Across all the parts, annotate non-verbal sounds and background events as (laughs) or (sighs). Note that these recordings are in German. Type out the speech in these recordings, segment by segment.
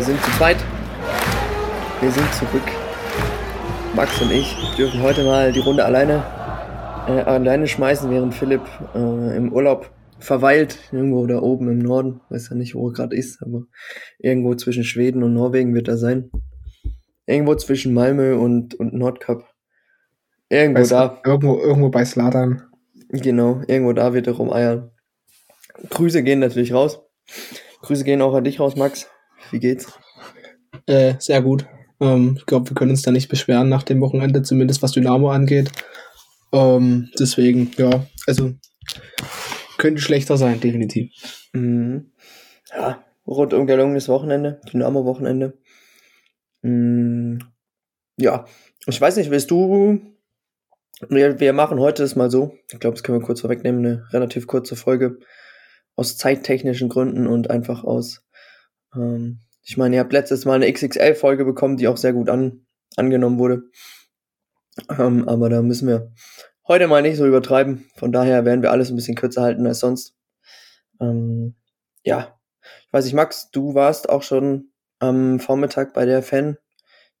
Wir sind zu zweit. Wir sind zurück. Max und ich dürfen heute mal die Runde alleine, äh, alleine schmeißen, während Philipp äh, im Urlaub verweilt. Irgendwo da oben im Norden. Weiß ja nicht, wo er gerade ist, aber irgendwo zwischen Schweden und Norwegen wird er sein. Irgendwo zwischen Malmö und, und Nordkap. Irgendwo Bei da. Irgendwo, irgendwo bei Sladan. Genau, irgendwo da wird er rumeiern. Grüße gehen natürlich raus. Grüße gehen auch an dich raus, Max. Wie geht's? Äh, sehr gut. Ähm, ich glaube, wir können uns da nicht beschweren nach dem Wochenende, zumindest was Dynamo angeht. Ähm, deswegen, ja, also könnte schlechter sein, definitiv. Mhm. Ja, rundum gelungenes Wochenende, Dynamo-Wochenende. Mhm. Ja, ich weiß nicht, willst du. Wir, wir machen heute das mal so. Ich glaube, das können wir kurz vorwegnehmen. Eine relativ kurze Folge. Aus zeittechnischen Gründen und einfach aus. Ähm, ich meine, ihr habt letztes Mal eine XXL-Folge bekommen, die auch sehr gut an, angenommen wurde. Ähm, aber da müssen wir heute mal nicht so übertreiben. Von daher werden wir alles ein bisschen kürzer halten als sonst. Ähm, ja, ich weiß nicht, Max, du warst auch schon am Vormittag bei der Fan,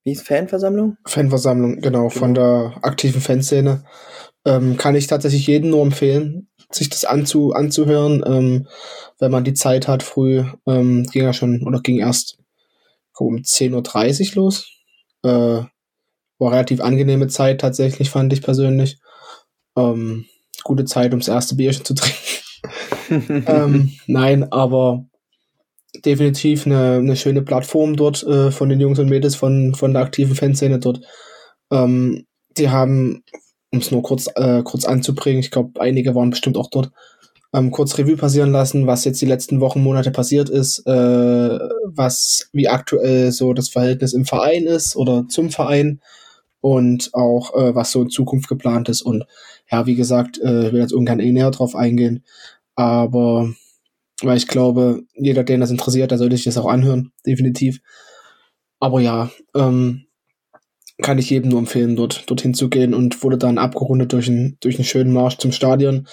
wie ist Fanversammlung? Fanversammlung, genau, von der aktiven Fanszene. Ähm, kann ich tatsächlich jedem nur empfehlen, sich das anzu, anzuhören, ähm, wenn man die Zeit hat früh. Ähm, ging ja schon, oder ging erst um 10.30 Uhr los. Äh, war relativ angenehme Zeit tatsächlich, fand ich persönlich. Ähm, gute Zeit, ums erste Bierchen zu (laughs) trinken. ähm, nein, aber definitiv eine, eine schöne Plattform dort äh, von den Jungs und Mädels von, von der aktiven Fanszene dort. Ähm, die haben, um es nur kurz, äh, kurz anzubringen, ich glaube, einige waren bestimmt auch dort, ähm, kurz Revue passieren lassen, was jetzt die letzten Wochen, Monate passiert ist, äh, was, wie aktuell so das Verhältnis im Verein ist oder zum Verein und auch, äh, was so in Zukunft geplant ist. Und ja, wie gesagt, äh, ich will jetzt ungern eh näher drauf eingehen, aber weil ich glaube, jeder, den das interessiert, der sollte sich das auch anhören, definitiv. Aber ja, ähm, kann ich jedem nur empfehlen, dort dorthin zu gehen und wurde dann abgerundet durch einen, durch einen schönen Marsch zum Stadion.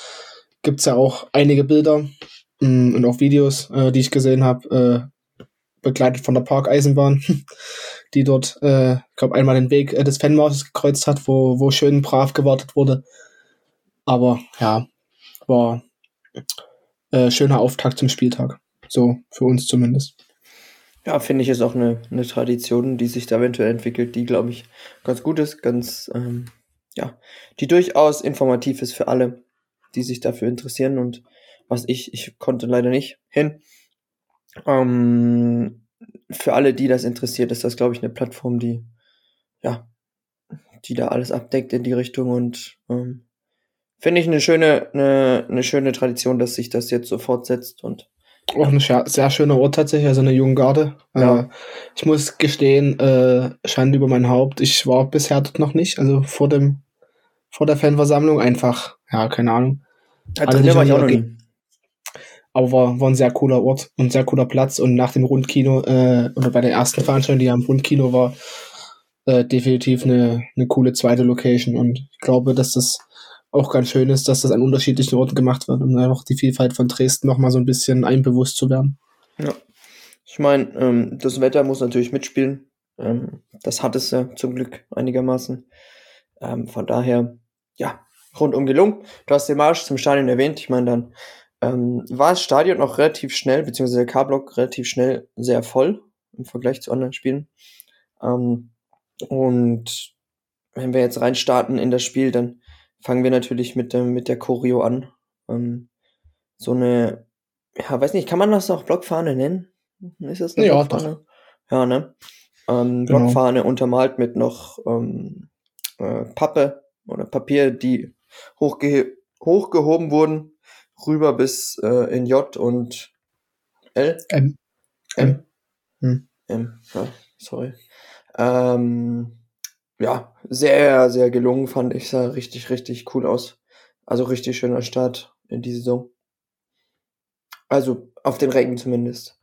Gibt's ja auch einige Bilder mh, und auch Videos, äh, die ich gesehen habe, äh, begleitet von der Parkeisenbahn, (laughs) die dort, äh, ich glaube, einmal den Weg äh, des Fanmarsches gekreuzt hat, wo, wo schön brav gewartet wurde. Aber ja, war äh, schöner Auftakt zum Spieltag. So, für uns zumindest. Ja, finde ich, ist auch eine, eine Tradition, die sich da eventuell entwickelt, die, glaube ich, ganz gut ist, ganz, ähm, ja, die durchaus informativ ist für alle, die sich dafür interessieren und was ich, ich konnte leider nicht hin. Ähm, für alle, die das interessiert, ist das, glaube ich, eine Plattform, die, ja, die da alles abdeckt in die Richtung und ähm, finde ich eine schöne, eine, eine schöne Tradition, dass sich das jetzt so fortsetzt und auch ein sehr, schöner Ort tatsächlich, also eine Junggarde. Ja. Äh, ich muss gestehen, äh, Schande über mein Haupt, ich war bisher dort noch nicht, also vor dem, vor der Fanversammlung einfach, ja, keine Ahnung. Ja, Also drin war ich auch noch nie. Aber war, war ein sehr cooler Ort und ein sehr cooler Platz und nach dem Rundkino, äh, oder bei der ersten Veranstaltung, die ja im Rundkino war, äh, definitiv eine, eine coole zweite Location und ich glaube, dass das auch ganz schön ist, dass das an unterschiedlichen Orten gemacht wird, um einfach die Vielfalt von Dresden nochmal so ein bisschen einbewusst zu werden. Ja. Ich meine, ähm, das Wetter muss natürlich mitspielen. Ähm, das hat es ja zum Glück einigermaßen. Ähm, von daher, ja, rundum gelungen. Du hast den Marsch zum Stadion erwähnt. Ich meine, dann ähm, war das Stadion auch relativ schnell, beziehungsweise der K-Block relativ schnell sehr voll im Vergleich zu anderen Spielen. Ähm, und wenn wir jetzt reinstarten in das Spiel, dann fangen wir natürlich mit, dem, mit der Choreo an. Ähm, so eine, ja, weiß nicht, kann man das auch Blockfahne nennen? Ist das eine Ja, Blockfahne? Ja, ne? Ähm, Genau. Blockfahne untermalt mit noch ähm, äh, Pappe oder Papier, die hochge hochgehoben wurden, rüber bis äh, in J und L. M. M. Hm. M, ja, sorry. Ähm, ja, sehr, sehr gelungen, fand ich. Sah richtig, richtig cool aus. Also richtig schöner Start in die Saison. Also auf den Rängen zumindest.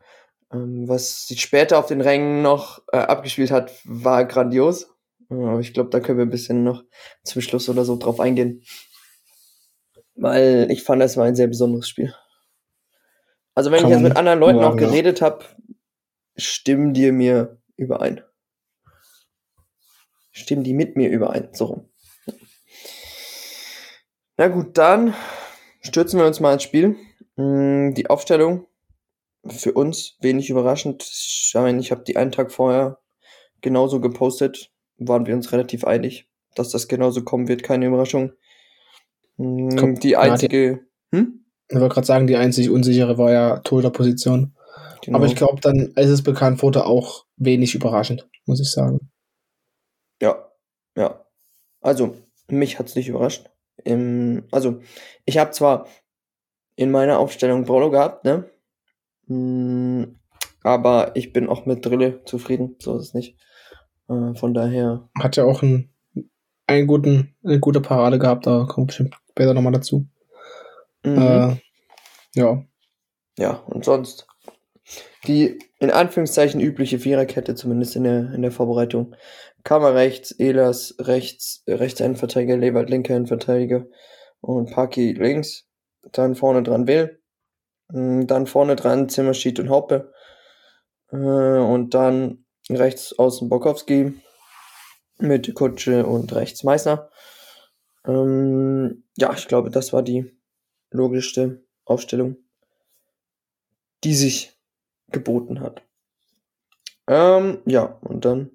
Ähm, was sich später auf den Rängen noch äh, abgespielt hat, war grandios. Aber ich glaube, da können wir ein bisschen noch zum Schluss oder so drauf eingehen. Weil ich fand, es war ein sehr besonderes Spiel. Also wenn Kann ich jetzt mit anderen Leuten auch geredet habe, stimmen die mir überein. Stimmen die mit mir überein. So rum. Na gut, dann stürzen wir uns mal ins Spiel. Hm, die Aufstellung für uns wenig überraschend. Ich meine, ich habe die einen Tag vorher genauso gepostet. Waren wir uns relativ einig, dass das genauso kommen wird. Keine Überraschung. Hm, Kommt die einzige. Hm? Ich wollte gerade sagen, die einzig unsichere war ja Torhüterposition. Genau. Aber ich glaube dann, als es bekannt wurde, auch wenig überraschend, muss ich sagen. Ja, ja. Also, mich hat es nicht überrascht. Im, also, ich habe zwar in meiner Aufstellung Brolo gehabt, ne? Hm, aber ich bin auch mit Drille zufrieden, so ist es nicht. Äh, von daher. Hat ja auch einen, einen guten, eine gute Parade gehabt, da kommt bestimmt später nochmal dazu. Mhm. Äh, ja. Ja, und sonst die in Anführungszeichen übliche Viererkette, zumindest in der, in der Vorbereitung. Kammer rechts, Elas rechts, rechts ein Verteidiger, Lewald linker ein Verteidiger und Paki links. Dann vorne dran Will. Mm, dann vorne dran Zimmerschied und Hoppe. Äh, und dann rechts außen Bokowski mit Kutsche und rechts Meißner. Ähm, ja, ich glaube, das war die logischste Aufstellung, die sich geboten hat. Ähm, ja, und dann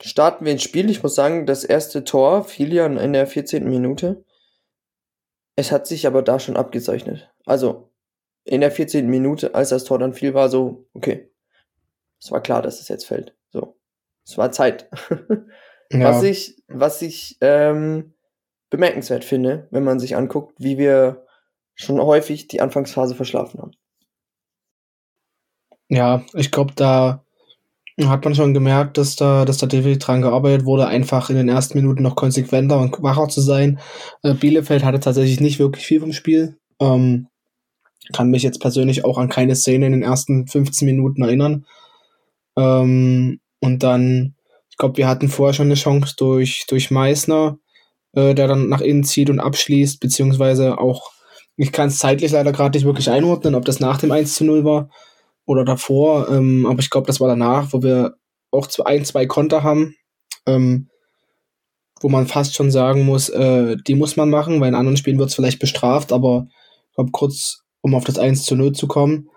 starten wir ins Spiel. Ich muss sagen, das erste Tor fiel ja in der 14. Minute. Es hat sich aber da schon abgezeichnet. Also in der 14. Minute, als das Tor dann fiel, war so, okay, es war klar, dass es jetzt fällt. So, es war Zeit. (laughs) ja. Was ich, was ich ähm, bemerkenswert finde, wenn man sich anguckt, wie wir schon häufig die Anfangsphase verschlafen haben. Ja, ich glaube, da hat man schon gemerkt, dass da, dass da definitiv dran gearbeitet wurde, einfach in den ersten Minuten noch konsequenter und wacher zu sein. Äh, Bielefeld hatte tatsächlich nicht wirklich viel vom Spiel. Ähm, kann mich jetzt persönlich auch an keine Szene in den ersten 15 Minuten erinnern. Ähm, und dann, ich glaube, wir hatten vorher schon eine Chance durch, durch Meißner, äh, der dann nach innen zieht und abschließt, beziehungsweise auch, ich kann es zeitlich leider gerade nicht wirklich einordnen, ob das nach dem 1 zu 0 war oder davor, ähm, aber ich glaube, das war danach, wo wir auch ein, zwei Konter haben, ähm, wo man fast schon sagen muss, äh, die muss man machen, weil in anderen Spielen wird es vielleicht bestraft, aber ich glaube, kurz, um auf das 1 zu 0 zu kommen,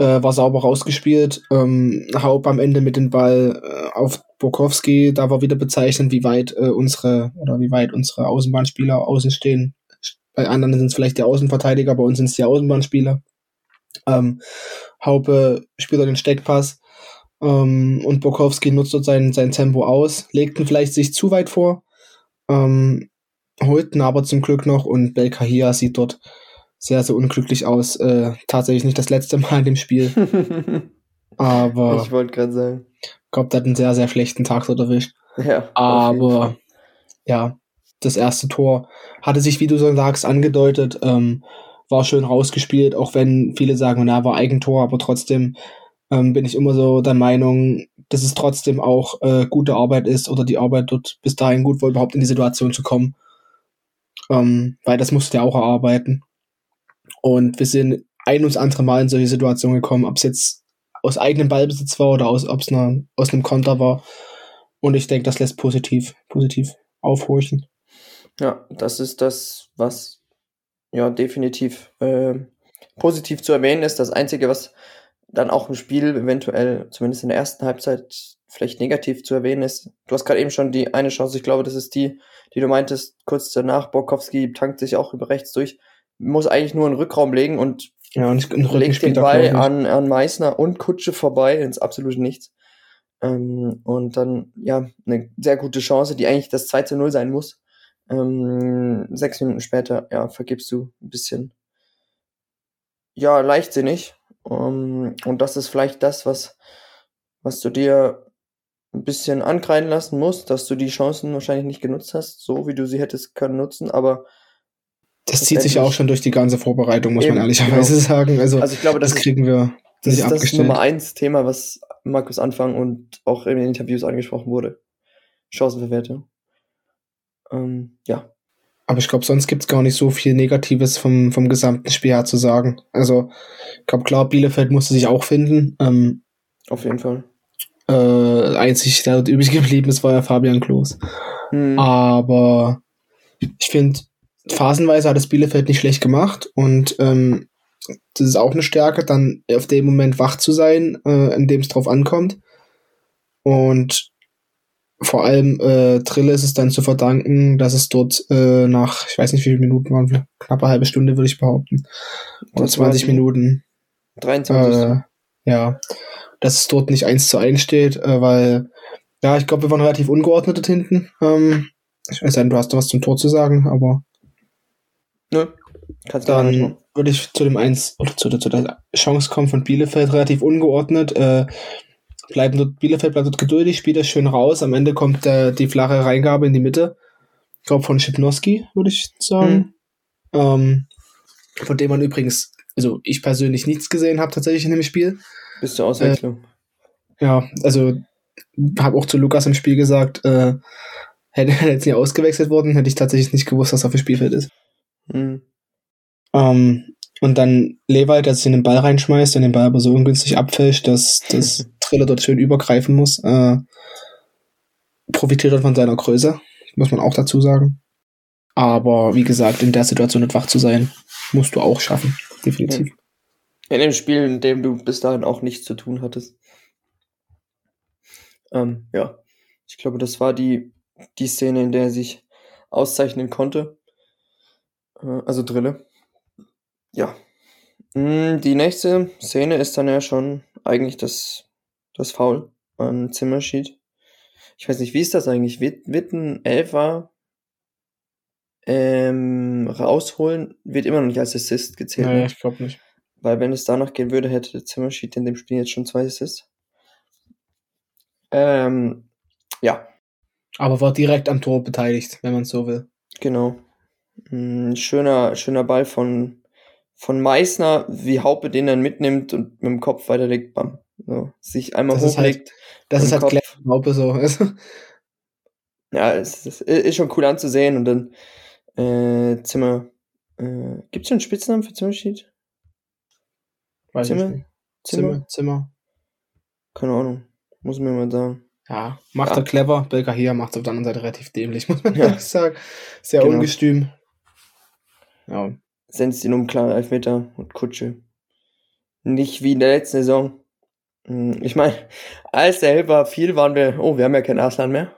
äh, war sauber rausgespielt. Ähm, Haupt am Ende mit dem Ball äh, auf Bokowski, da war wieder bezeichnend, wie weit äh, unsere oder wie weit unsere Außenbahnspieler außen stehen. Bei anderen sind es vielleicht die Außenverteidiger, bei uns sind es die Außenbahnspieler. Ähm, Haupe spielt den Steckpass ähm, und Bokowski nutzt dort sein, sein Tempo aus, legt ihn vielleicht sich zu weit vor, ähm, holt ihn aber zum Glück noch und Belkahia sieht dort sehr, sehr unglücklich aus. Äh, tatsächlich nicht das letzte Mal in dem Spiel. (laughs) aber ich wollte gerade sagen. Ich glaube, der hat einen sehr, sehr schlechten Tag dort erwischt. Ja, aber ja, das erste Tor hatte sich, wie du so sagst, angedeutet. Ähm, war schön rausgespielt, auch wenn viele sagen, na, war Eigentor, aber trotzdem ähm, bin ich immer so der Meinung, dass es trotzdem auch äh, gute Arbeit ist oder die Arbeit dort bis dahin gut war, überhaupt in die Situation zu kommen. Ähm, weil das musste ja auch erarbeiten. Und wir sind ein und andere Mal in solche Situationen gekommen, ob es jetzt aus eigenem Ballbesitz war oder aus, ob es aus einem Konter war. Und ich denke, das lässt positiv, positiv aufhorchen. Ja, das ist das, was ja, definitiv äh, positiv zu erwähnen ist. Das Einzige, was dann auch im Spiel eventuell, zumindest in der ersten Halbzeit, vielleicht negativ zu erwähnen ist. Du hast gerade eben schon die eine Chance, ich glaube, das ist die, die du meintest, kurz danach, Borkowski tankt sich auch über rechts durch, muss eigentlich nur einen Rückraum legen und, ja, und legt den Ball an, an Meißner und Kutsche vorbei ins absolute Nichts. Ähm, und dann, ja, eine sehr gute Chance, die eigentlich das 2 zu 0 sein muss. Ähm, sechs Minuten später, ja, vergibst du ein bisschen, ja, leichtsinnig. Um, ähm, und das ist vielleicht das, was, was du dir ein bisschen ankreiden lassen musst, dass du die Chancen wahrscheinlich nicht genutzt hast, so wie du sie hättest können nutzen, aber das zieht sich ja auch schon durch die ganze Vorbereitung, muss eben, man ehrlicherweise genau. sagen. Also, also ich glaube, das, das kriegen wir das ist das Nummer eins Thema, was Markus Anfang und auch in den Interviews angesprochen wurde. Chancenverwertung. Ähm, ja. Aber ich glaube, sonst gibt's gar nicht so viel Negatives vom, vom gesamten Spiel her zu sagen. Also, ich glaube, klar, Bielefeld musste sich auch finden. Ähm, Auf jeden Fall. Äh, einzig, der übrig geblieben ist, war ja Fabian Klos. Hm. Aber ich finde, phasenweise hat das Bielefeld nicht schlecht gemacht und ähm, das ist auch eine Stärke, dann auf dem Moment wach zu sein, äh, in dem es drauf ankommt. Und vor allem äh, Trille ist es dann zu verdanken, dass es dort äh, nach, ich weiß nicht wie viele Minuten waren, knappe halbe Stunde würde ich behaupten. Oder 20 Minuten. 23. Äh, ja, dass es dort nicht eins zu eins steht, äh, weil, ja, ich glaube, wir waren relativ ungeordnet hinten. Ähm, ich weiß nicht, du hast da was zum Tor zu sagen, aber. Nö. Kannst dann würde ich zu dem eins oder zu, zu der Chance kommen von Bielefeld relativ ungeordnet. Äh, bleiben dort, Bielefeld bleibt dort geduldig, spielt das schön raus. Am Ende kommt äh, die flache Reingabe in die Mitte. Ich glaube von Schipnowski, würde ich sagen. Hm. Ähm, von dem man übrigens, also ich persönlich nichts gesehen habe tatsächlich in dem Spiel. Bis zur Auswechslung. Äh, ja, also habe auch zu Lukas im Spiel gesagt, äh, hätte (laughs) er jetzt nicht ausgewechselt worden, hätte ich tatsächlich nicht gewusst, was auf dem Spielfeld ist. Mhm. Ähm, und dann Lewald, der sich in den Ball reinschmeißt und den Ball aber so ungünstig abfälscht, dass das (laughs) Triller dort schön übergreifen muss. Äh, profitiert er von seiner Größe, muss man auch dazu sagen. Aber wie gesagt, in der Situation nicht wach zu sein, musst du auch schaffen, definitiv. In dem Spiel, in dem du bis dahin auch nichts zu tun hattest. Ähm, ja, ich glaube, das war die, die Szene, in der er sich auszeichnen konnte. Äh, also Drille. Ja. Hm, die nächste Szene ist dann ja schon eigentlich das, das Foul an Zimmerschied. Ich weiß nicht, wie ist das eigentlich? Wird, wird ein Elfer ähm, rausholen, wird immer noch nicht als Assist gezählt. Nee, ne? ich glaube nicht. Weil wenn es danach gehen würde, hätte der Zimmerschied in dem Spiel jetzt schon zwei Assists. Ähm, ja. Aber war direkt am Tor beteiligt, wenn man so will. Genau. Hm, schöner, schöner Ball von, von Meißner, wie Haupe den dann mitnimmt und mit dem Kopf weiterlegt, bam. So, sich einmal das hochlegt. Ist halt, das ist halt Kopf. clever, Haupe so. (laughs) ja, es, es, ist schon cool anzusehen und dann äh, Zimmer. Äh, Gibt es schon einen Spitznamen für Zimmerschied? Weiß Zimmer? Ich nicht. Zimmer? Zimmer? Zimmer. Keine Ahnung. Muss mir mal sagen. Ja, macht ja. er clever. Belka hier macht auf der anderen Seite relativ dämlich, (laughs) muss man ja. sagen. Sehr genau. ungestüm. Ja. Senzt ihn um klar Elfmeter und Kutsche. Nicht wie in der letzten Saison. Hm, ich meine, als der Helfer fiel, waren wir, oh, wir haben ja kein Arslan mehr.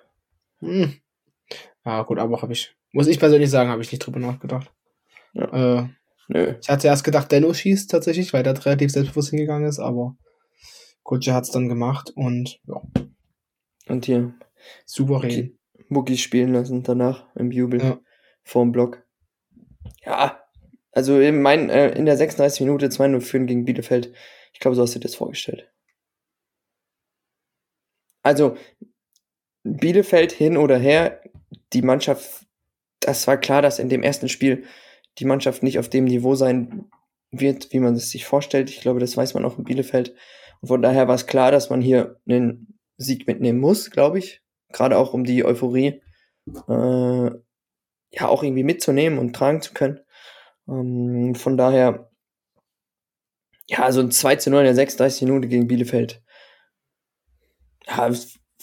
Hm. Ja, gut, aber habe ich, muss ich persönlich sagen, habe ich nicht drüber nachgedacht. Ja. Äh, Nö. Ich hatte erst gedacht, Denno schießt tatsächlich, weil der relativ selbstbewusst hingegangen ist, aber Kutsche hat es dann gemacht und ja. Und hier. Souverän. Muckis spielen lassen danach im Jubel. Ja. Vorm Block. Ja, also in, mein, äh, in der 36 Minute 2-0 führen gegen Bielefeld. Ich glaube, so hast du dir das vorgestellt. Also, Bielefeld hin oder her, die Mannschaft, das war klar, dass in dem ersten Spiel die Mannschaft nicht auf dem Niveau sein wird, wie man es sich vorstellt. Ich glaube, das weiß man auch in Bielefeld. Und von daher war es klar, dass man hier einen Sieg mitnehmen muss, glaube ich. Gerade auch um die Euphorie äh, ja auch irgendwie mitzunehmen und tragen zu können. Ähm, von daher, ja, so ein 2 zu 0 in der 36 Minute gegen Bielefeld. Ja,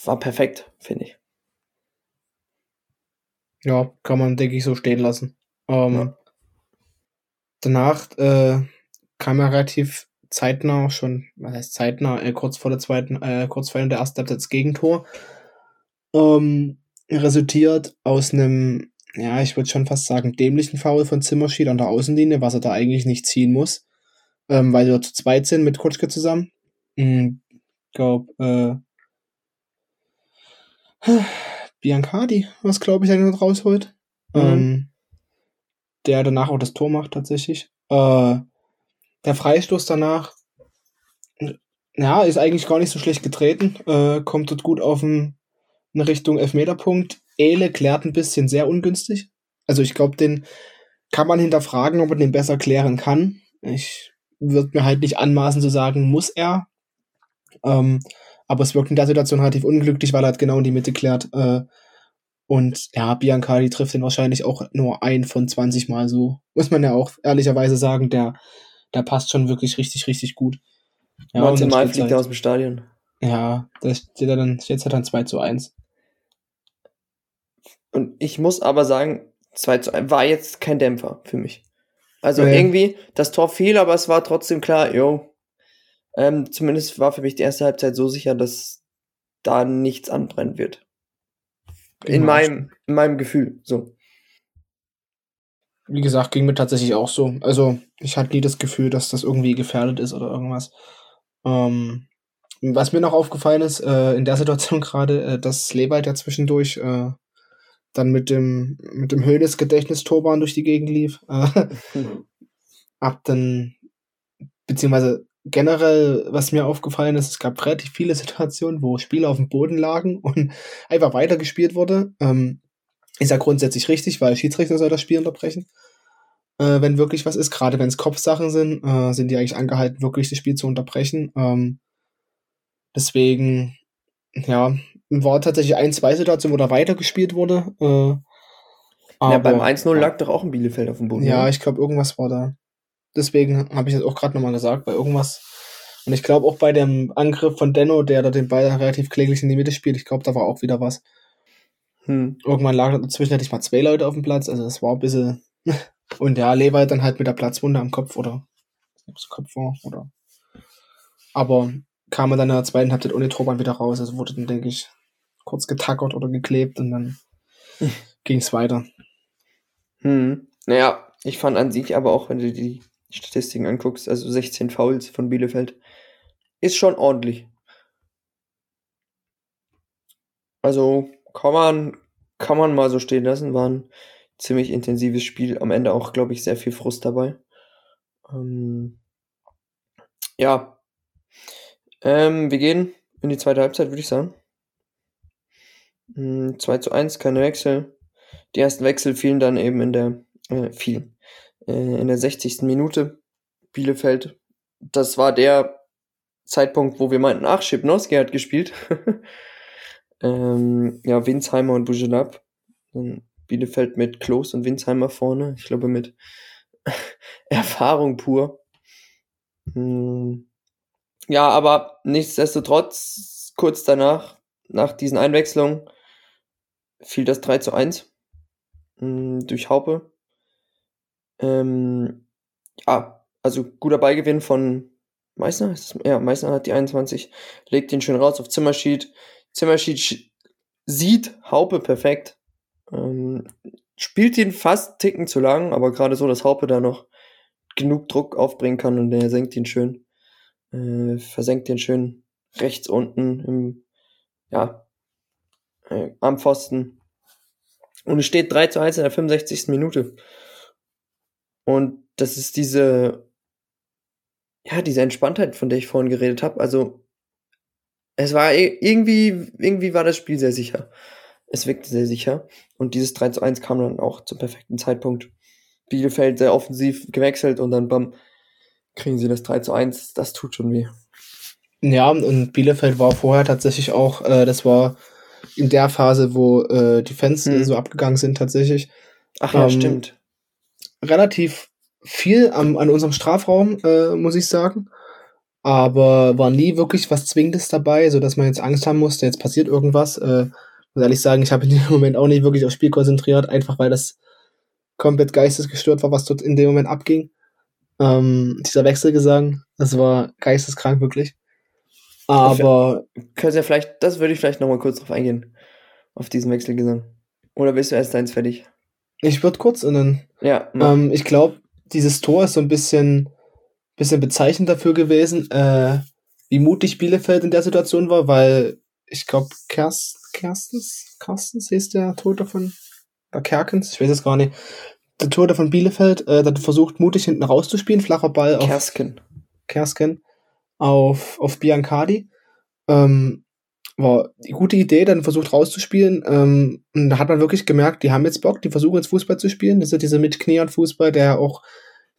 war perfekt, finde ich. Ja, kann man, denke ich, so stehen lassen. Ähm, ja. Danach äh, kam er relativ zeitnah schon, was heißt zeitnah, äh, kurz vor der zweiten, äh, kurz vor der ersten Halbzeit das Gegentor. Ähm, resultiert aus einem ja, ich würde schon fast sagen, dämlichen Foul von Zimmerschied an der Außenlinie, was er da eigentlich nicht ziehen muss, ähm, weil wir zu zweit sind mit Kutschke zusammen. Ich glaube, äh, (sighs) Biancardi, was glaube ich, eigentlich rausholt. Mhm. Ähm, der danach auch das Tor macht, tatsächlich. Äh, der Freistoß danach, ja, ist eigentlich gar nicht so schlecht getreten, äh, kommt dort gut auf ein, eine Richtung Elfmeterpunkt Ele klärt ein bisschen sehr ungünstig. Also ich glaube, den kann man hinterfragen, ob man den besser klären kann. Ich würde mir halt nicht anmaßen zu sagen, muss er. Ähm, aber es wirkt in der Situation relativ unglücklich, weil er halt genau in die Mitte klärt. Äh, Und ja, Biancardi trifft den wahrscheinlich auch nur ein von 20 Mal so. Muss man ja auch ehrlicherweise sagen, der, der passt schon wirklich richtig, richtig gut. Ja, 19 Mal fliegt er aus dem Stadion. Ja, da steht er dann, steht er dann 2 zu 1. Und ich muss aber sagen, 2 zu 1 war jetzt kein Dämpfer für mich. Also nee. irgendwie, das Tor fiel, aber es war trotzdem klar, jo. Ähm, zumindest war für mich die erste Halbzeit so sicher, dass da nichts anbrennen wird. In meinem, in meinem Gefühl, so. Wie gesagt, ging mir tatsächlich auch so. Also, ich hatte nie das Gefühl, dass das irgendwie gefährdet ist oder irgendwas. Ähm, was mir noch aufgefallen ist, äh, in der Situation (laughs) gerade, äh, dass Lewald ja zwischendurch äh, dann mit dem, mit dem Höhles Gedächtnis-Torbahn durch die Gegend lief. Äh, (laughs) ab dann, beziehungsweise generell, was mir aufgefallen ist, es gab relativ viele Situationen, wo Spieler auf dem Boden lagen (laughs) und einfach weitergespielt wurde. Ähm, ist ja grundsätzlich richtig, weil Schiedsrichter soll das Spiel unterbrechen. Äh, wenn wirklich was ist, gerade wenn es Kopfsachen sind, äh, sind die eigentlich angehalten, wirklich das Spiel zu unterbrechen. Ähm, deswegen, ja, war tatsächlich ein, zwei Situationen, wo da weitergespielt wurde. Äh, ja, beim 1-0 lag doch auch ein Bielefeld auf dem Boden. Ja, ich glaube, irgendwas war da. Deswegen habe ich das auch gerade nochmal gesagt, bei irgendwas. Und ich glaube auch bei dem Angriff von Denno, der da den Ball relativ kläglich in die Mitte spielt, ich glaube, da war auch wieder was. Hm. Irgendwann lag dazwischen hatte ich mal zwei Leute auf dem Platz, also das war ein bisschen. (laughs) Und ja, Lever dann halt mit der Platzwunde am Kopf oder Kopf war oder. Aber kam er dann in der zweiten Halbzeit ohne Torwart wieder raus, also wurde dann, denke ich, kurz getackert oder geklebt und dann (laughs) ging es weiter. Hm. Naja, ich fand an sich aber auch, wenn du die Statistiken anguckst, also 16 Fouls von Bielefeld, ist schon ordentlich. Also kann man, kann man mal so stehen lassen, war ein ziemlich intensives Spiel. Am Ende auch, glaube ich, sehr viel Frust dabei. Ähm, ja. Ähm, wir gehen in die zweite Halbzeit, würde ich sagen. 2 hm, zu 1, keine Wechsel. Die ersten Wechsel fielen dann eben in der, äh, fielen äh, in der 60. Minute Bielefeld. Das war der Zeitpunkt, wo wir meinten, ach, Schipnowski hat gespielt. (laughs) ähm, ja, Winsheimer und Bujelab. Bielefeld mit Klos und Winsheimer vorne. Ich glaube mit (laughs) Erfahrung pur. Hm. Ja, aber nichtsdestotrotz, kurz danach, nach diesen Einwechslungen, fiel das 3 zu 1 hm, durch Haupe. Ähm, ja, also guter Beigewinn von Meißner. Ja, Meißner hat die 21, legt den schön raus auf Zimmerschied. Zimmerschied sieht Haupe perfekt. Ähm, spielt ihn fast ticken zu lang, aber gerade so, dass Haupe da noch genug Druck aufbringen kann und er senkt ihn schön. Äh, versenkt den schön rechts unten im, ja, äh, am Pfosten. Und es steht 3 zu 1 in der 65. Minute. Und das ist diese, ja, diese Entspanntheit, von der ich vorhin geredet habe. Also, es war irgendwie, irgendwie war das Spiel sehr sicher. Es wirkte sehr sicher. Und dieses 3 zu 1 kam dann auch zum perfekten Zeitpunkt. Bielefeld sehr offensiv gewechselt und dann bam, kriegen sie das 3 zu 1. Das tut schon weh. Ja, und Bielefeld war vorher tatsächlich auch, äh, das war in der Phase, wo äh, die Fans hm. so abgegangen sind tatsächlich. Ach ja, ähm, stimmt relativ viel am, an unserem Strafraum, äh, muss ich sagen. Aber war nie wirklich was Zwingendes dabei, so dass man jetzt Angst haben musste, jetzt passiert irgendwas. Äh, muss ehrlich sagen, ich habe in dem (laughs) Moment auch nicht wirklich aufs Spiel konzentriert, einfach weil das komplett geistesgestört war, was dort in dem Moment abging. Ähm, dieser Wechselgesang, das war geisteskrank wirklich. Aber. Können Sie ja vielleicht, das würde ich vielleicht nochmal kurz drauf eingehen. Auf diesen Wechselgesang. Oder bist du erst eins fertig? Ich würde kurz und dann. Ja. Ähm, ich glaube, dieses Tor ist so ein bisschen, bisschen bezeichnend dafür gewesen, äh, wie mutig Bielefeld in der Situation war, weil ich glaube, Kerst, Kerstens, Kerstens hieß der Tote von war Kerkens, ich weiß es gar nicht. Der Tote von Bielefeld, äh, hat versucht, mutig hinten rauszuspielen, flacher Ball auf Kersken. Kersken auf, auf Biancardi. Ähm, war die gute Idee, dann versucht rauszuspielen. Ähm, und da hat man wirklich gemerkt, die haben jetzt Bock, die versuchen jetzt Fußball zu spielen. Das ist ja dieser mit Knie und Fußball, der auch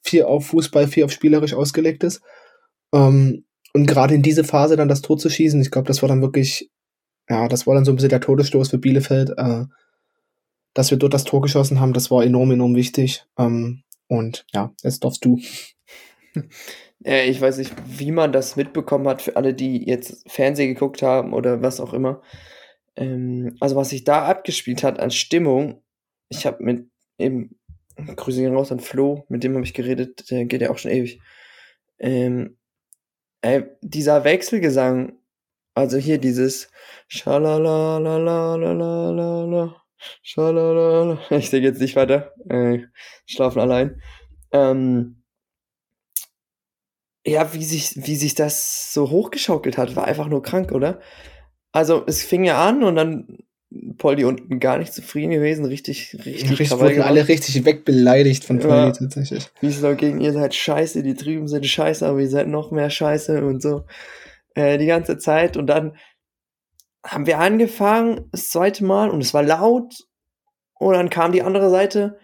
vier auf Fußball, vier auf spielerisch ausgelegt ist. Ähm, und gerade in diese Phase dann das Tor zu schießen, ich glaube, das war dann wirklich, ja, das war dann so ein bisschen der Todesstoß für Bielefeld. Äh, dass wir dort das Tor geschossen haben, das war enorm, enorm wichtig. Ähm, und ja, jetzt darfst du. Äh, ich weiß nicht, wie man das mitbekommen hat für alle, die jetzt Fernsehen geguckt haben oder was auch immer. Ähm, also was sich da abgespielt hat an Stimmung, ich habe mit eben, Grüße ihn raus an Flo, mit dem habe ich geredet, der geht ja auch schon ewig. Ähm, dieser Wechselgesang, also hier dieses Schalalalalalalala, Schalalala, (laughs) ich denke jetzt nicht weiter, äh, schlafen allein. Ähm, ja, wie sich, wie sich das so hochgeschaukelt hat, war einfach nur krank, oder? Also, es fing ja an und dann Polly unten gar nicht zufrieden gewesen, richtig, richtig. richtig wurden alle richtig wegbeleidigt von Polly ja, tatsächlich. Wie so gegen ihr seid scheiße, die drüben sind scheiße, aber ihr seid noch mehr scheiße und so. Äh, die ganze Zeit. Und dann haben wir angefangen, das zweite Mal, und es war laut. Und dann kam die andere Seite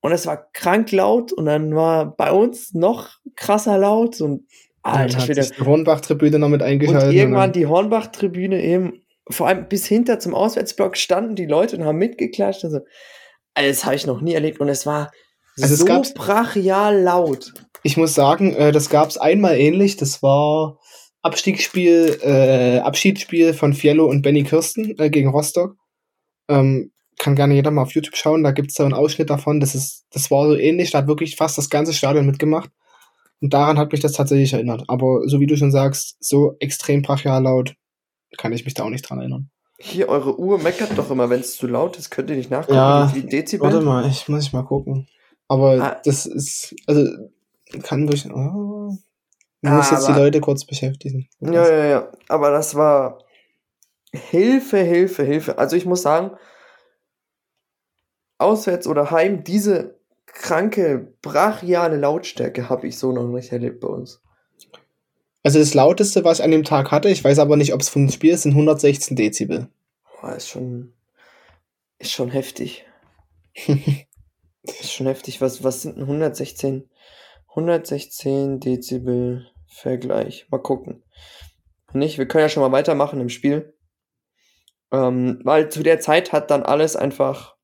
und es war krank laut und dann war bei uns noch krasser laut und Alter, ja, hat die Hornbach-Tribüne noch mit eingeschaltet. Und irgendwann die Hornbach-Tribüne eben, vor allem bis hinter zum Auswärtsblock standen die Leute und haben mitgeklatscht. Also, das habe ich noch nie erlebt und es war also so es brachial laut. Ich muss sagen, äh, das gab es einmal ähnlich. Das war Abstiegsspiel, äh, Abschiedsspiel von Fiello und Benny Kirsten äh, gegen Rostock. Ähm, kann gerne jeder mal auf YouTube schauen, da gibt es so einen Ausschnitt davon. Das ist, das war so ähnlich, da hat wirklich fast das ganze Stadion mitgemacht. Und daran hat mich das tatsächlich erinnert. Aber so wie du schon sagst, so extrem brachial laut kann ich mich da auch nicht dran erinnern. Hier, eure Uhr meckert doch immer, wenn es zu laut ist. Könnt ihr nicht nachgucken, ja, wie Dezibel? Warte mal, ich muss ich mal gucken. Aber ah. das ist, also, kann durch, oh, muss ah, jetzt die Leute kurz beschäftigen. Ja, ja, ja. Aber das war Hilfe, Hilfe, Hilfe. Also ich muss sagen, auswärts oder heim, diese kranke, brachiale Lautstärke habe ich so noch nicht erlebt bei uns. Also das lauteste, was ich an dem Tag hatte, ich weiß aber nicht, ob es vom Spiel ist, sind 116 Dezibel. Boah, ist schon, ist schon heftig. (laughs) ist schon heftig. Was, was sind 116? 116 Dezibel Vergleich. Mal gucken. Nicht, wir können ja schon mal weitermachen im Spiel. Ähm, weil zu der Zeit hat dann alles einfach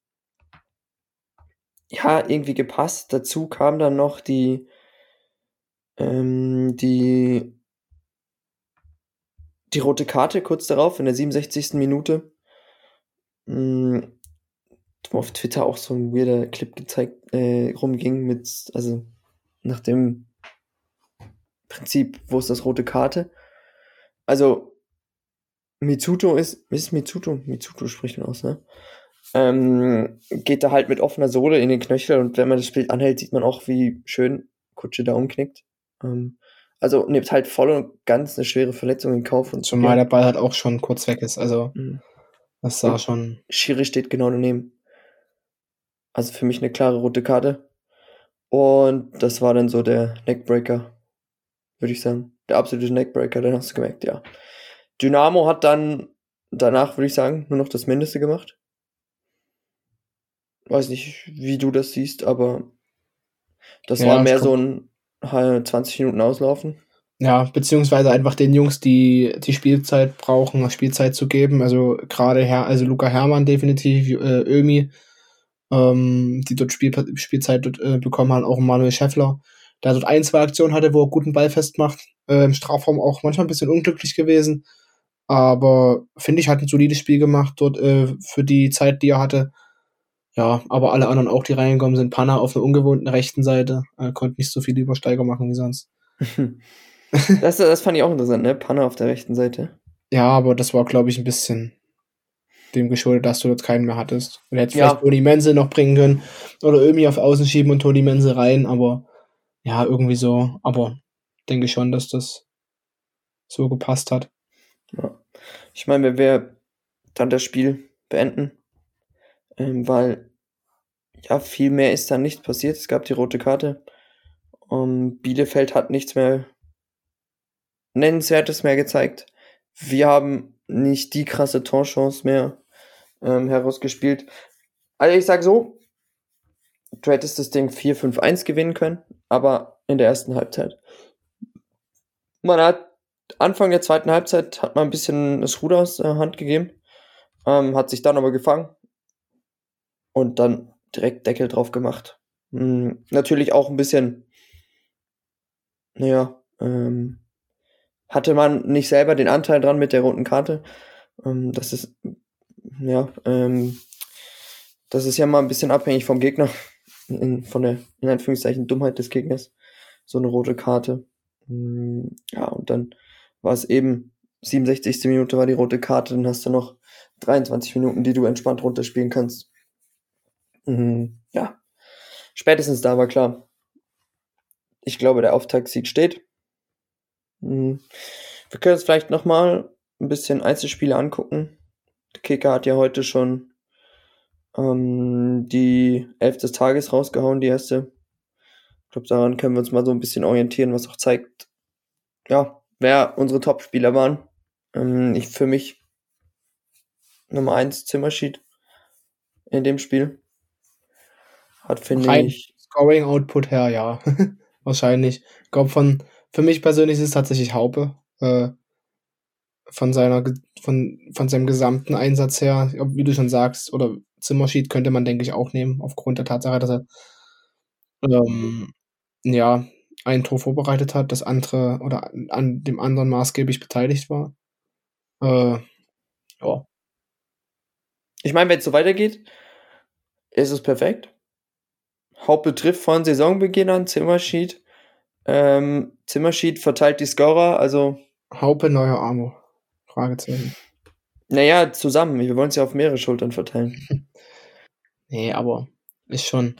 ja, irgendwie gepasst. Dazu kam dann noch die, ähm, die, die rote Karte kurz darauf, in der 67. Minute. Mhm. Auf Twitter auch so ein weirder Clip gezeigt, äh, rumging mit, also nach dem Prinzip, wo ist das rote Karte? Also, Mitsuto ist, ist Mitsuto? Mitsuto spricht man aus, ne? Ähm, geht da halt mit offener Sohle in den Knöchel und wenn man das Bild anhält, sieht man auch, wie schön Kutsche da umknickt. Ähm, also nimmt halt voll und ganz eine schwere Verletzung in Kauf. Und Zumal der Ball halt auch schon kurz weg ist, also mhm. das sah und schon. Schiri steht genau daneben. Also für mich eine klare rote Karte. Und das war dann so der Neckbreaker, würde ich sagen. Der absolute Neckbreaker, den hast du gemerkt, ja. Dynamo hat dann danach, würde ich sagen, nur noch das Mindeste gemacht weiß nicht, wie du das siehst, aber das ja, war mehr so ein 20 Minuten auslaufen. Ja, beziehungsweise einfach den Jungs, die die Spielzeit brauchen, Spielzeit zu geben. Also gerade Herr, also Luca Hermann definitiv, äh, Ömi, ähm, die dort Spiel, Spielzeit dort, äh, bekommen haben, auch Manuel Scheffler, der dort ein, zwei Aktionen hatte, wo er guten Ball festmacht. Äh, Im Strafraum auch manchmal ein bisschen unglücklich gewesen. Aber finde ich, hat ein solides Spiel gemacht dort äh, für die Zeit, die er hatte. Ja, aber alle anderen auch, die reingekommen sind. Panna auf einer ungewohnten rechten Seite. Äh, konnte nicht so viele Übersteiger machen wie sonst. (laughs) das, das fand ich auch interessant, ne? Panna auf der rechten Seite. Ja, aber das war, glaube ich, ein bisschen dem geschuldet, dass du dort keinen mehr hattest. Du hättest ja. vielleicht Toni Menzel noch bringen können oder irgendwie auf Außen schieben und Toni Menzel rein, aber ja, irgendwie so. Aber denke schon, dass das so gepasst hat. Ja. Ich meine, wenn wir dann das Spiel beenden, ähm, weil ja, viel mehr ist dann nicht passiert. Es gab die rote Karte. Um, Bielefeld hat nichts mehr Nennenswertes mehr gezeigt. Wir haben nicht die krasse Torchance mehr ähm, herausgespielt. Also ich sag so, du hättest das Ding 4-5-1 gewinnen können, aber in der ersten Halbzeit. Man hat Anfang der zweiten Halbzeit hat man ein bisschen das Ruder aus der Hand gegeben, ähm, hat sich dann aber gefangen und dann direkt Deckel drauf gemacht. Mhm, natürlich auch ein bisschen, naja, ähm, hatte man nicht selber den Anteil dran mit der roten Karte. Ähm, das ist, ja, ähm, das ist ja mal ein bisschen abhängig vom Gegner, in, von der, in Anführungszeichen, Dummheit des Gegners. So eine rote Karte. Mm, ja, und dann war es eben 67. Minute war die rote Karte, dann hast du noch 23 Minuten, die du entspannt runterspielen kannst. Mhm, ja, spätestens da war klar. Ich glaube, der Auftaktsieg steht. Mhm. Wir können uns vielleicht nochmal ein bisschen Einzelspiele angucken. Der Kicker hat ja heute schon ähm, die Elf des Tages rausgehauen, die erste. Ich glaube, daran können wir uns mal so ein bisschen orientieren, was auch zeigt, ja, wer unsere Top-Spieler waren. Ähm, ich für mich Nummer 1 Zimmersheet in dem Spiel. Hat, finde ich. Scoring Output her, ja. (laughs) Wahrscheinlich. Ich glaube, von, für mich persönlich ist es tatsächlich Haupe. Äh, von seiner, von, von seinem gesamten Einsatz her, wie du schon sagst, oder Zimmersheet könnte man, denke ich, auch nehmen, aufgrund der Tatsache, dass er ähm, ja, ein Tor vorbereitet hat, das andere oder an dem anderen maßgeblich beteiligt war. Äh, ja. Ich meine, wenn es so weitergeht, ist es perfekt. Hauptbetriff von Saisonbeginn an, Zimmersheet. Ähm, Zimmersheet verteilt die Scorer, also. Haupe neuer Armo. Fragezeichen. Naja, zusammen. Wir wollen es ja auf mehrere Schultern verteilen. (laughs) nee, aber ist schon,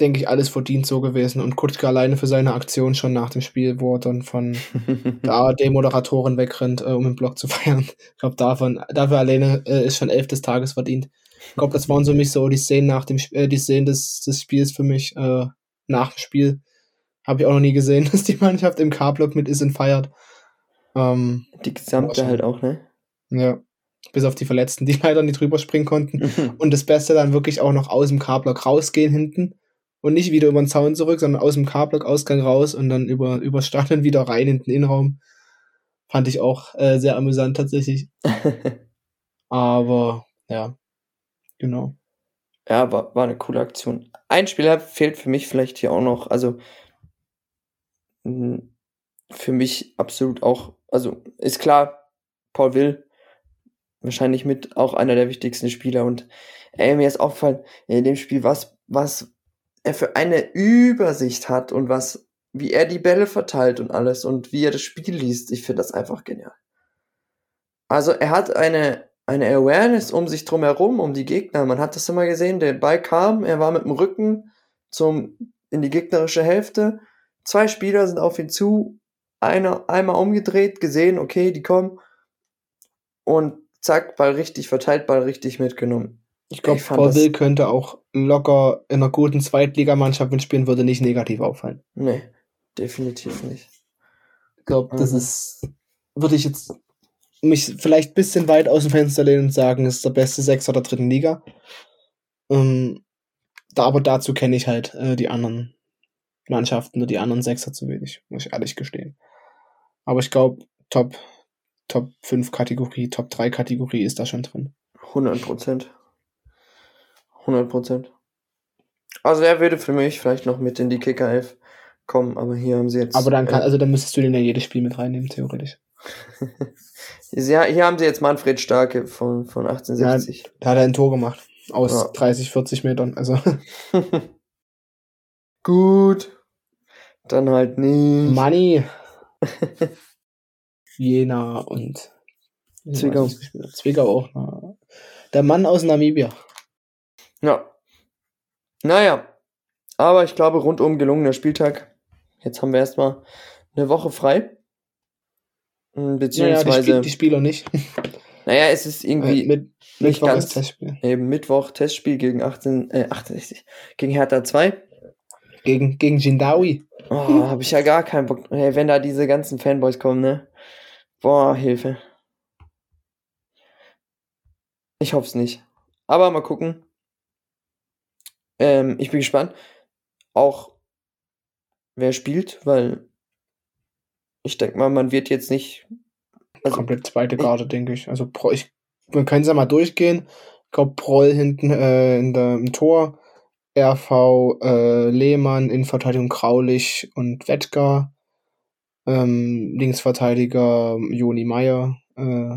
denke ich, alles verdient so gewesen. Und Kutzke alleine für seine Aktion schon nach dem Spiel, wo er dann von (laughs) der ARD-Moderatorin wegrennt, äh, um den Block zu feiern. Ich glaube, davon, dafür alleine äh, ist schon elf des Tages verdient. Ich glaube, das waren so mich so die Szenen nach dem äh, die Szenen des, des Spiels für mich äh, nach dem Spiel. Habe ich auch noch nie gesehen, (laughs) dass die Mannschaft im K-Block mit ist und feiert. Ähm, die gesamte halt auch, ne? Ja. Bis auf die Verletzten, die (laughs) leider nicht drüber springen konnten. (laughs) und das Beste dann wirklich auch noch aus dem K-Block rausgehen hinten. Und nicht wieder über den Zaun zurück, sondern aus dem K-Block-Ausgang raus und dann über, über Stadion wieder rein in den Innenraum. Fand ich auch äh, sehr amüsant tatsächlich. Aber ja, genau. Ja, war, war eine coole Aktion. Ein Spieler fehlt für mich vielleicht hier auch noch. Also für mich absolut auch, also ist klar, Paul Will wahrscheinlich mit auch einer der wichtigsten Spieler und ey, mir ist aufgefallen, in dem Spiel, was, was er für eine Übersicht hat und was, wie er die Bälle verteilt und alles und wie er das Spiel liest, ich finde das einfach genial. Also er hat eine, eine Awareness um sich drum herum, um die Gegner. Man hat das immer gesehen, der Ball kam, er war mit dem Rücken zum, in die gegnerische Hälfte. Zwei Spieler sind auf ihn zu, einer einmal umgedreht, gesehen, okay, die kommen und zack, Ball richtig verteilt, Ball richtig mitgenommen. Ich glaube, Paul Will könnte auch locker in einer guten Zweitligamannschaft mitspielen, würde nicht negativ auffallen. Nee, definitiv nicht. Ich glaube, das mhm. ist, würde ich jetzt mich vielleicht ein bisschen weit aus dem Fenster lehnen und sagen, ist der beste Sechser der dritten Liga. Ähm, da, aber dazu kenne ich halt äh, die anderen Mannschaften nur die anderen Sechser zu wenig, muss ich ehrlich gestehen. Aber ich glaube, Top, Top 5 Kategorie, Top 3 Kategorie ist da schon drin. 100 Prozent. 100 Prozent. Also er würde für mich vielleicht noch mit in die Kicker 11 kommen, aber hier haben sie jetzt. Aber dann kann, äh, also dann müsstest du den ja jedes Spiel mit reinnehmen, theoretisch. (laughs) ja, hier haben sie jetzt Manfred Starke von, von 1860. Ja, da hat er ein Tor gemacht. Aus ja. 30, 40 Metern, also. (laughs) Gut. Dann halt nicht. Money. (laughs) Jena und Zwickau. Zwickau auch. Na. Der Mann aus Namibia. Ja. Naja. Aber ich glaube, rundum gelungener Spieltag. Jetzt haben wir erstmal eine Woche frei. Beziehungsweise. Naja, die, Spiel, die Spieler nicht. Naja, es ist irgendwie äh, mit, nicht Mittwoch ganz. Testspiel. Eben Mittwoch Testspiel gegen 18, äh, 68, gegen Hertha 2. Gegen, gegen Jindawi. Oh, hab ich ja gar keinen Bock. Hey, wenn da diese ganzen Fanboys kommen, ne? Boah, Hilfe. Ich hoff's nicht. Aber mal gucken. Ähm, ich bin gespannt. Auch wer spielt, weil ich denke mal, man wird jetzt nicht. Also, Komplett zweite Garde, denke ich. Also ich, wir können es ja mal durchgehen. glaube, Proll hinten äh, in der, im Tor. RV äh, Lehmann, Innenverteidigung Graulich und Wettger. Ähm, Linksverteidiger Joni Meier. Äh,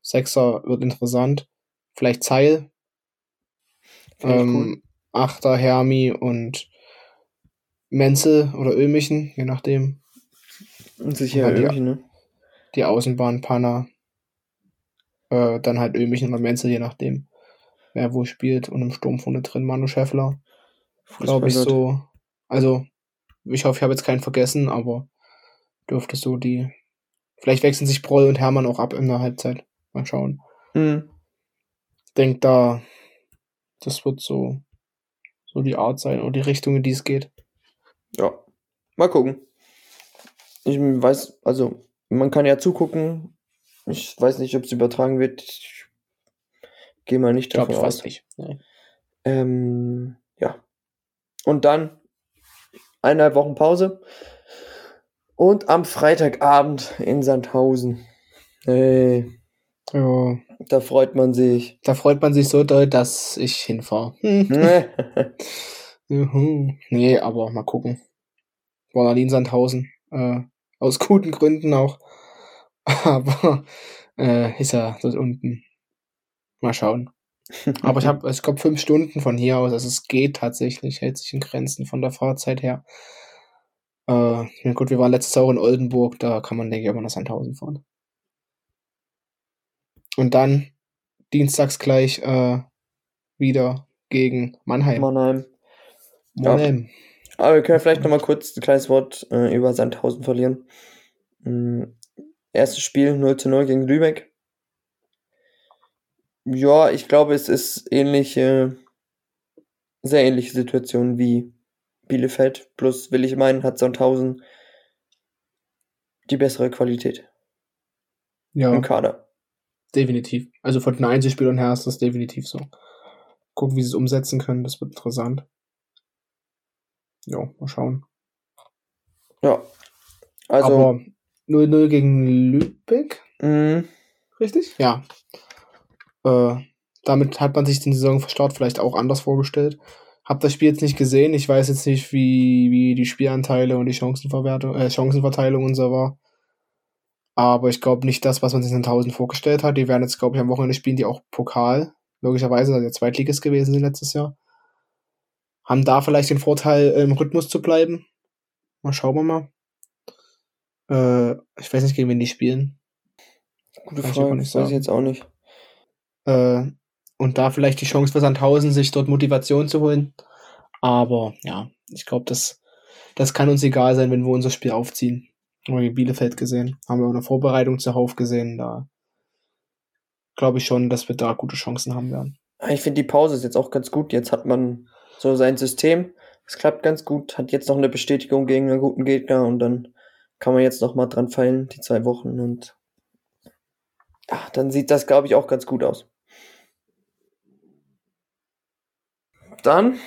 Sechser wird interessant. Vielleicht Zeil. Ähm, cool. Achter Hermi und Menzel oder Ömichen, je nachdem. Sicher Ömichen, ne? Die Außenbahn Panna. Äh, dann halt Ömichen oder Menzel, je nachdem, wer wo spielt. Und im Sturm vorne drin Manu Schäffler. Glaube ich so. Also, ich hoffe, ich habe jetzt keinen vergessen, aber dürfte so die. Vielleicht wechseln sich Broll und Hermann auch ab in der Halbzeit. Mal schauen. Mhm. Denk da, das wird so, so die Art sein oder die Richtung, in die es geht. Ja, mal gucken. Ich weiß, also man kann ja zugucken. Ich weiß nicht, ob es übertragen wird. Ich gehe mal nicht davon ich aus. Nicht. Nee. Ähm, ja. Und dann eineinhalb Wochen Pause. Und am Freitagabend in Sandhausen. Hey. Ja. Da freut man sich. Da freut man sich so doll, dass ich hinfahre. (laughs) Juhu. Nee, aber mal gucken. War in Sandhausen. Äh, aus guten Gründen auch. (laughs) Aber äh, ist ja dort unten. Mal schauen. (laughs) Aber ich habe, ich glaube, fünf Stunden von hier aus. Also es geht tatsächlich, hält sich in Grenzen von der Fahrzeit her. Äh, ja gut, wir waren letztes Jahr auch in Oldenburg, da kann man, denke ich, auch mal nach Sandhausen fahren. Und dann dienstags gleich äh, wieder gegen Mannheim. Mannheim. Mannheim. Ja. Aber wir können vielleicht nochmal kurz ein kleines Wort äh, über Sandhausen verlieren. Mhm. Erstes Spiel 0 zu 0 gegen Lübeck. Ja, ich glaube, es ist ähnliche, sehr ähnliche Situation wie Bielefeld. Plus will ich meinen, hat Sandhausen die bessere Qualität. Ja. Im Kader. Definitiv. Also von den Einzelspielern her ist das definitiv so. Gucken, wie sie es umsetzen können, das wird interessant. Ja, mal schauen. Ja. Also. Aber 0-0 gegen Lübeck? Mhm. Richtig? Ja. Äh, damit hat man sich den Saisonstart vielleicht auch anders vorgestellt. Hab das Spiel jetzt nicht gesehen. Ich weiß jetzt nicht, wie, wie die Spielanteile und die Chancenverwertung, äh, Chancenverteilung und so war. Aber ich glaube nicht das, was man sich in 1000 vorgestellt hat. Die werden jetzt, glaube ich, am Wochenende spielen, die auch Pokal. Logischerweise, also der Zweitligist gewesen sind letztes Jahr. Haben da vielleicht den Vorteil, im Rhythmus zu bleiben. Mal schauen wir mal. Äh, ich weiß nicht, gegen wen die spielen. Gute Frage, ich weiß ich jetzt auch nicht. Äh, und da vielleicht die Chance für Sandhausen, sich dort Motivation zu holen. Aber ja, ich glaube, das, das kann uns egal sein, wenn wir unser Spiel aufziehen. Haben wir Bielefeld gesehen, haben wir auch eine Vorbereitung zu Hauf gesehen. Da glaube ich schon, dass wir da gute Chancen haben werden. Ich finde die Pause ist jetzt auch ganz gut. Jetzt hat man so sein System. Es klappt ganz gut. Hat jetzt noch eine Bestätigung gegen einen guten Gegner und dann kann man jetzt noch mal dran feilen, die zwei Wochen und ach, dann sieht das, glaube ich, auch ganz gut aus. Dann.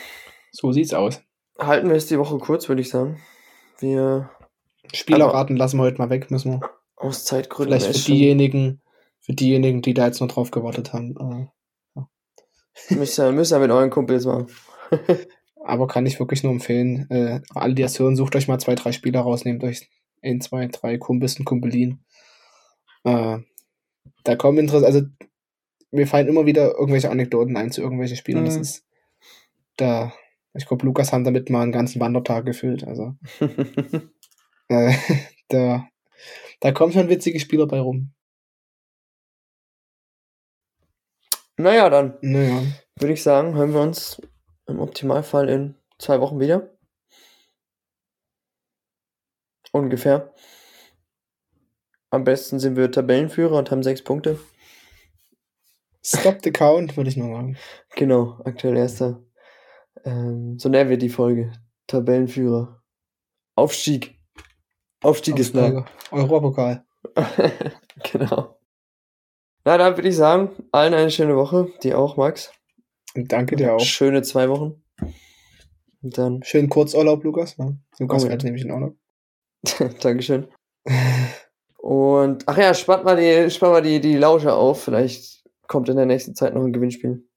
So sieht's aus. Halten wir es die Woche kurz, würde ich sagen. Wir. Spielerraten lassen wir heute mal weg, müssen wir. Aus Zeitgründen. Vielleicht für diejenigen, für diejenigen, die da jetzt noch drauf gewartet haben. Äh, ja. müsst, ihr, müsst ihr mit euren Kumpels machen. (laughs) Aber kann ich wirklich nur empfehlen. Äh, alle, die das hören, sucht euch mal zwei, drei Spieler raus, nehmt euch ein, zwei, drei Kumpels und Kumpelin. Äh, da kommen interessant, also mir fallen immer wieder irgendwelche Anekdoten ein zu irgendwelchen Spielen. Mhm. Das ist da, ich glaube, Lukas hat damit mal einen ganzen Wandertag gefüllt. Also (laughs) äh, (laughs) da, da kommen schon witzige Spieler bei rum. Naja, dann naja. würde ich sagen, hören wir uns im Optimalfall in zwei Wochen wieder. Ungefähr. Am besten sind wir Tabellenführer und haben sechs Punkte. Stop the count, würde ich nur sagen. (laughs) Genau, aktuell erster. Ähm, so nennen wir die Folge. Tabellenführer. Aufstieg. Aufstieg ist nah. Europapokal. (laughs) genau. Na, dann würde ich sagen, allen eine schöne Woche. Dir auch, Max. Und danke dir auch. Schöne zwei Wochen. Und dann. Schönen Kurzurlaub, Lukas. Ja, Lukas oh, ja. nämlich in Urlaub. (laughs) Dankeschön. Und, ach ja, spannt mal die, spannt mal die, die Lausche auf. Vielleicht kommt in der nächsten Zeit noch ein Gewinnspiel.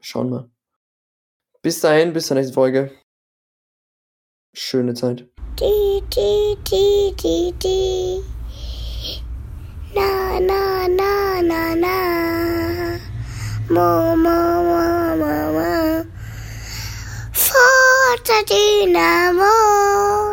Schauen wir. Bis dahin, bis zur nächsten Folge. Schöne Zeit. Die, die, die, die, die. Na, na, na, na, na. Mama, mama, mama. For the dynamo.